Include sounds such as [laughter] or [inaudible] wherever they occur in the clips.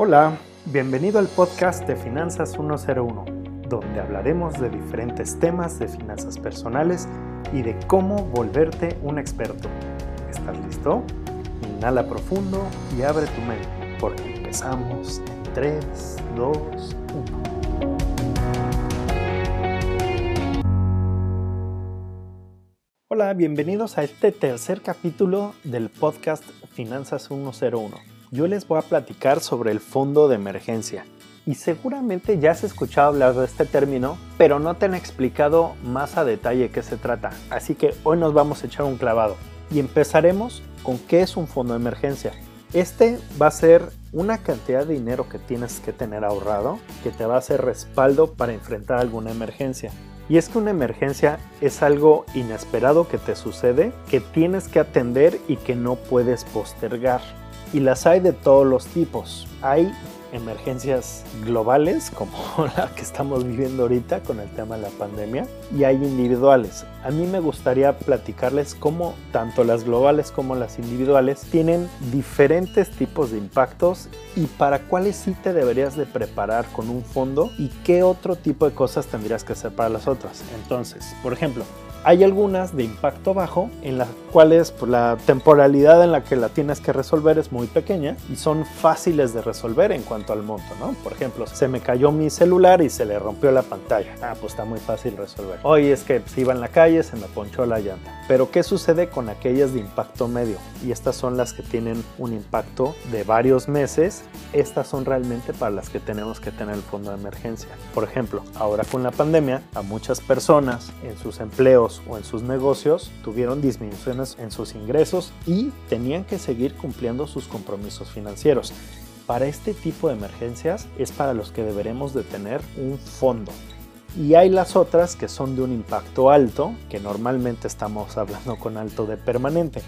Hola, bienvenido al podcast de Finanzas 101, donde hablaremos de diferentes temas de finanzas personales y de cómo volverte un experto. ¿Estás listo? Inhala profundo y abre tu mente, porque empezamos en 3, 2, 1. Hola, bienvenidos a este tercer capítulo del podcast Finanzas 101 yo les voy a platicar sobre el fondo de emergencia. Y seguramente ya has escuchado hablar de este término, pero no te han explicado más a detalle qué se trata. Así que hoy nos vamos a echar un clavado. Y empezaremos con qué es un fondo de emergencia. Este va a ser una cantidad de dinero que tienes que tener ahorrado que te va a hacer respaldo para enfrentar alguna emergencia. Y es que una emergencia es algo inesperado que te sucede, que tienes que atender y que no puedes postergar y las hay de todos los tipos. Hay emergencias globales como [laughs] la que estamos viviendo ahorita con el tema de la pandemia y hay individuales. A mí me gustaría platicarles cómo tanto las globales como las individuales tienen diferentes tipos de impactos y para cuáles sí te deberías de preparar con un fondo y qué otro tipo de cosas tendrías que hacer para las otras. Entonces, por ejemplo, hay algunas de impacto bajo en las cuales pues, la temporalidad en la que la tienes que resolver es muy pequeña y son fáciles de resolver en cuanto al monto. Por ejemplo, se me cayó mi celular y se le rompió la pantalla. Ah, pues está muy fácil resolver. Hoy es que si iba en la calle, se me ponchó la llanta. Pero ¿qué sucede con aquellas de impacto medio? Y estas son las que tienen un impacto de varios meses. Estas son realmente para las que tenemos que tener el fondo de emergencia. Por ejemplo, ahora con la pandemia, a muchas personas en sus empleos o en sus negocios tuvieron disminuciones en sus ingresos y tenían que seguir cumpliendo sus compromisos financieros. Para este tipo de emergencias es para los que deberemos de tener un fondo. Y hay las otras que son de un impacto alto, que normalmente estamos hablando con alto de permanente.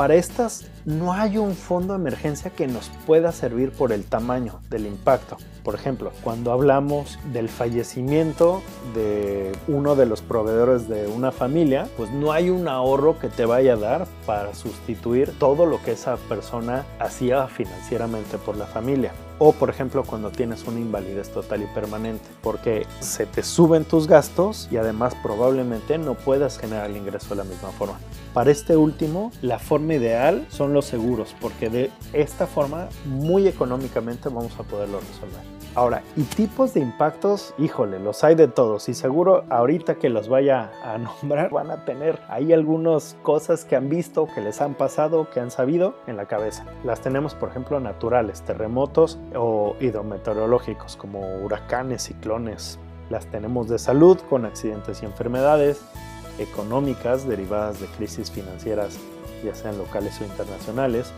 Para estas no hay un fondo de emergencia que nos pueda servir por el tamaño del impacto. Por ejemplo, cuando hablamos del fallecimiento de uno de los proveedores de una familia, pues no hay un ahorro que te vaya a dar para sustituir todo lo que esa persona hacía financieramente por la familia. O por ejemplo cuando tienes una invalidez total y permanente, porque se te suben tus gastos y además probablemente no puedas generar el ingreso de la misma forma. Para este último, la forma ideal son los seguros, porque de esta forma muy económicamente vamos a poderlo resolver. Ahora, y tipos de impactos, híjole, los hay de todos y seguro ahorita que los vaya a [laughs] nombrar van a tener ahí algunas cosas que han visto, que les han pasado, que han sabido en la cabeza. Las tenemos, por ejemplo, naturales, terremotos o hidrometeorológicos como huracanes, ciclones. Las tenemos de salud con accidentes y enfermedades, económicas derivadas de crisis financieras, ya sean locales o internacionales,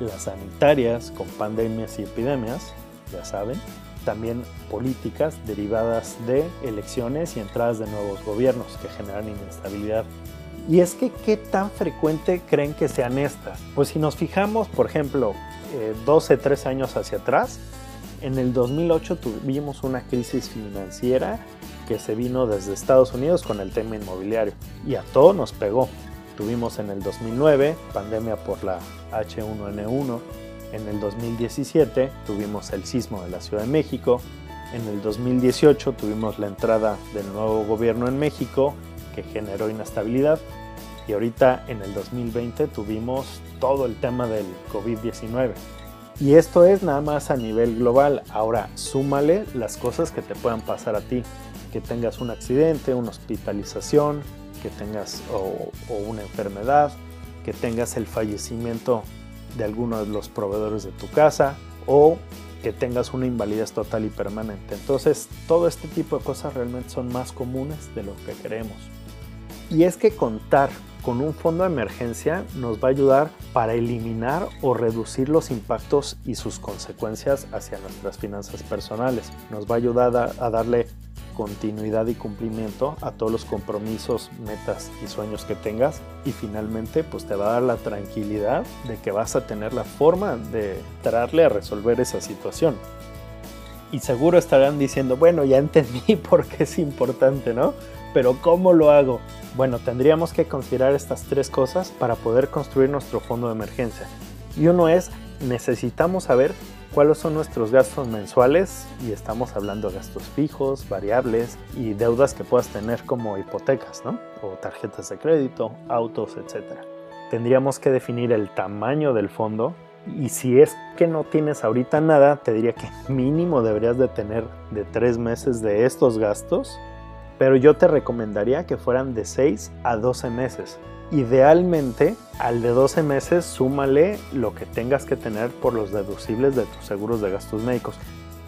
las sanitarias con pandemias y epidemias, ya saben, también políticas derivadas de elecciones y entradas de nuevos gobiernos que generan inestabilidad. Y es que, ¿qué tan frecuente creen que sean estas? Pues si nos fijamos, por ejemplo, 12, eh, 13 años hacia atrás, en el 2008 tuvimos una crisis financiera que se vino desde Estados Unidos con el tema inmobiliario y a todo nos pegó. Tuvimos en el 2009 pandemia por la H1N1, en el 2017 tuvimos el sismo de la Ciudad de México. En el 2018 tuvimos la entrada del nuevo gobierno en México que generó inestabilidad. Y ahorita en el 2020 tuvimos todo el tema del COVID-19. Y esto es nada más a nivel global. Ahora, súmale las cosas que te puedan pasar a ti. Que tengas un accidente, una hospitalización, que tengas o, una enfermedad, que tengas el fallecimiento de alguno de los proveedores de tu casa o que tengas una invalidez total y permanente. Entonces, todo este tipo de cosas realmente son más comunes de lo que creemos. Y es que contar con un fondo de emergencia nos va a ayudar para eliminar o reducir los impactos y sus consecuencias hacia nuestras finanzas personales. Nos va a ayudar a darle continuidad y cumplimiento a todos los compromisos, metas y sueños que tengas y finalmente pues te va a dar la tranquilidad de que vas a tener la forma de tratarle a resolver esa situación. Y seguro estarán diciendo, bueno, ya entendí [laughs] por qué es importante, ¿no? Pero ¿cómo lo hago? Bueno, tendríamos que considerar estas tres cosas para poder construir nuestro fondo de emergencia. Y uno es, necesitamos saber cuáles son nuestros gastos mensuales y estamos hablando de gastos fijos, variables y deudas que puedas tener como hipotecas, ¿no? O tarjetas de crédito, autos, etc. Tendríamos que definir el tamaño del fondo y si es que no tienes ahorita nada, te diría que mínimo deberías de tener de tres meses de estos gastos, pero yo te recomendaría que fueran de 6 a 12 meses. Idealmente, al de 12 meses, súmale lo que tengas que tener por los deducibles de tus seguros de gastos médicos.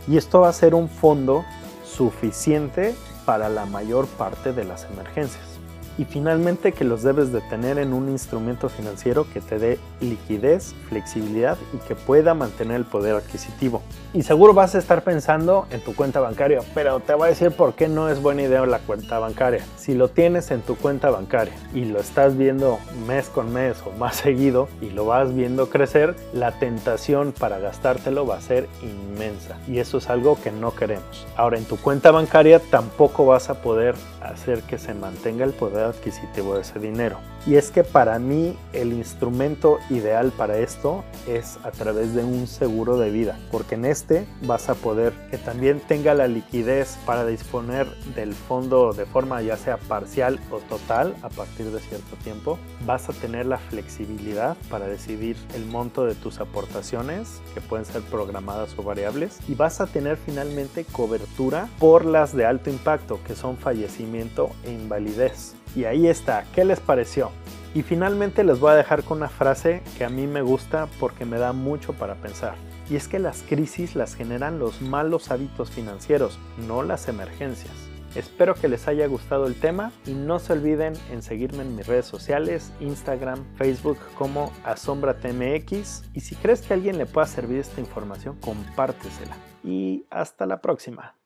Y esto va a ser un fondo suficiente para la mayor parte de las emergencias y finalmente que los debes de tener en un instrumento financiero que te dé liquidez, flexibilidad y que pueda mantener el poder adquisitivo. Y seguro vas a estar pensando en tu cuenta bancaria, pero te voy a decir por qué no es buena idea la cuenta bancaria. Si lo tienes en tu cuenta bancaria y lo estás viendo mes con mes o más seguido y lo vas viendo crecer, la tentación para gastártelo va a ser inmensa y eso es algo que no queremos. Ahora en tu cuenta bancaria tampoco vas a poder hacer que se mantenga el adquisitivo de ese dinero. Y es que para mí el instrumento ideal para esto es a través de un seguro de vida, porque en este vas a poder que también tenga la liquidez para disponer del fondo de forma ya sea parcial o total a partir de cierto tiempo. Vas a tener la flexibilidad para decidir el monto de tus aportaciones, que pueden ser programadas o variables, y vas a tener finalmente cobertura por las de alto impacto, que son fallecimiento e invalidez. Y ahí está, ¿qué les pareció? Y finalmente les voy a dejar con una frase que a mí me gusta porque me da mucho para pensar. Y es que las crisis las generan los malos hábitos financieros, no las emergencias. Espero que les haya gustado el tema y no se olviden en seguirme en mis redes sociales, Instagram, Facebook como AsombraTMX y si crees que alguien le pueda servir esta información, compártesela. Y hasta la próxima.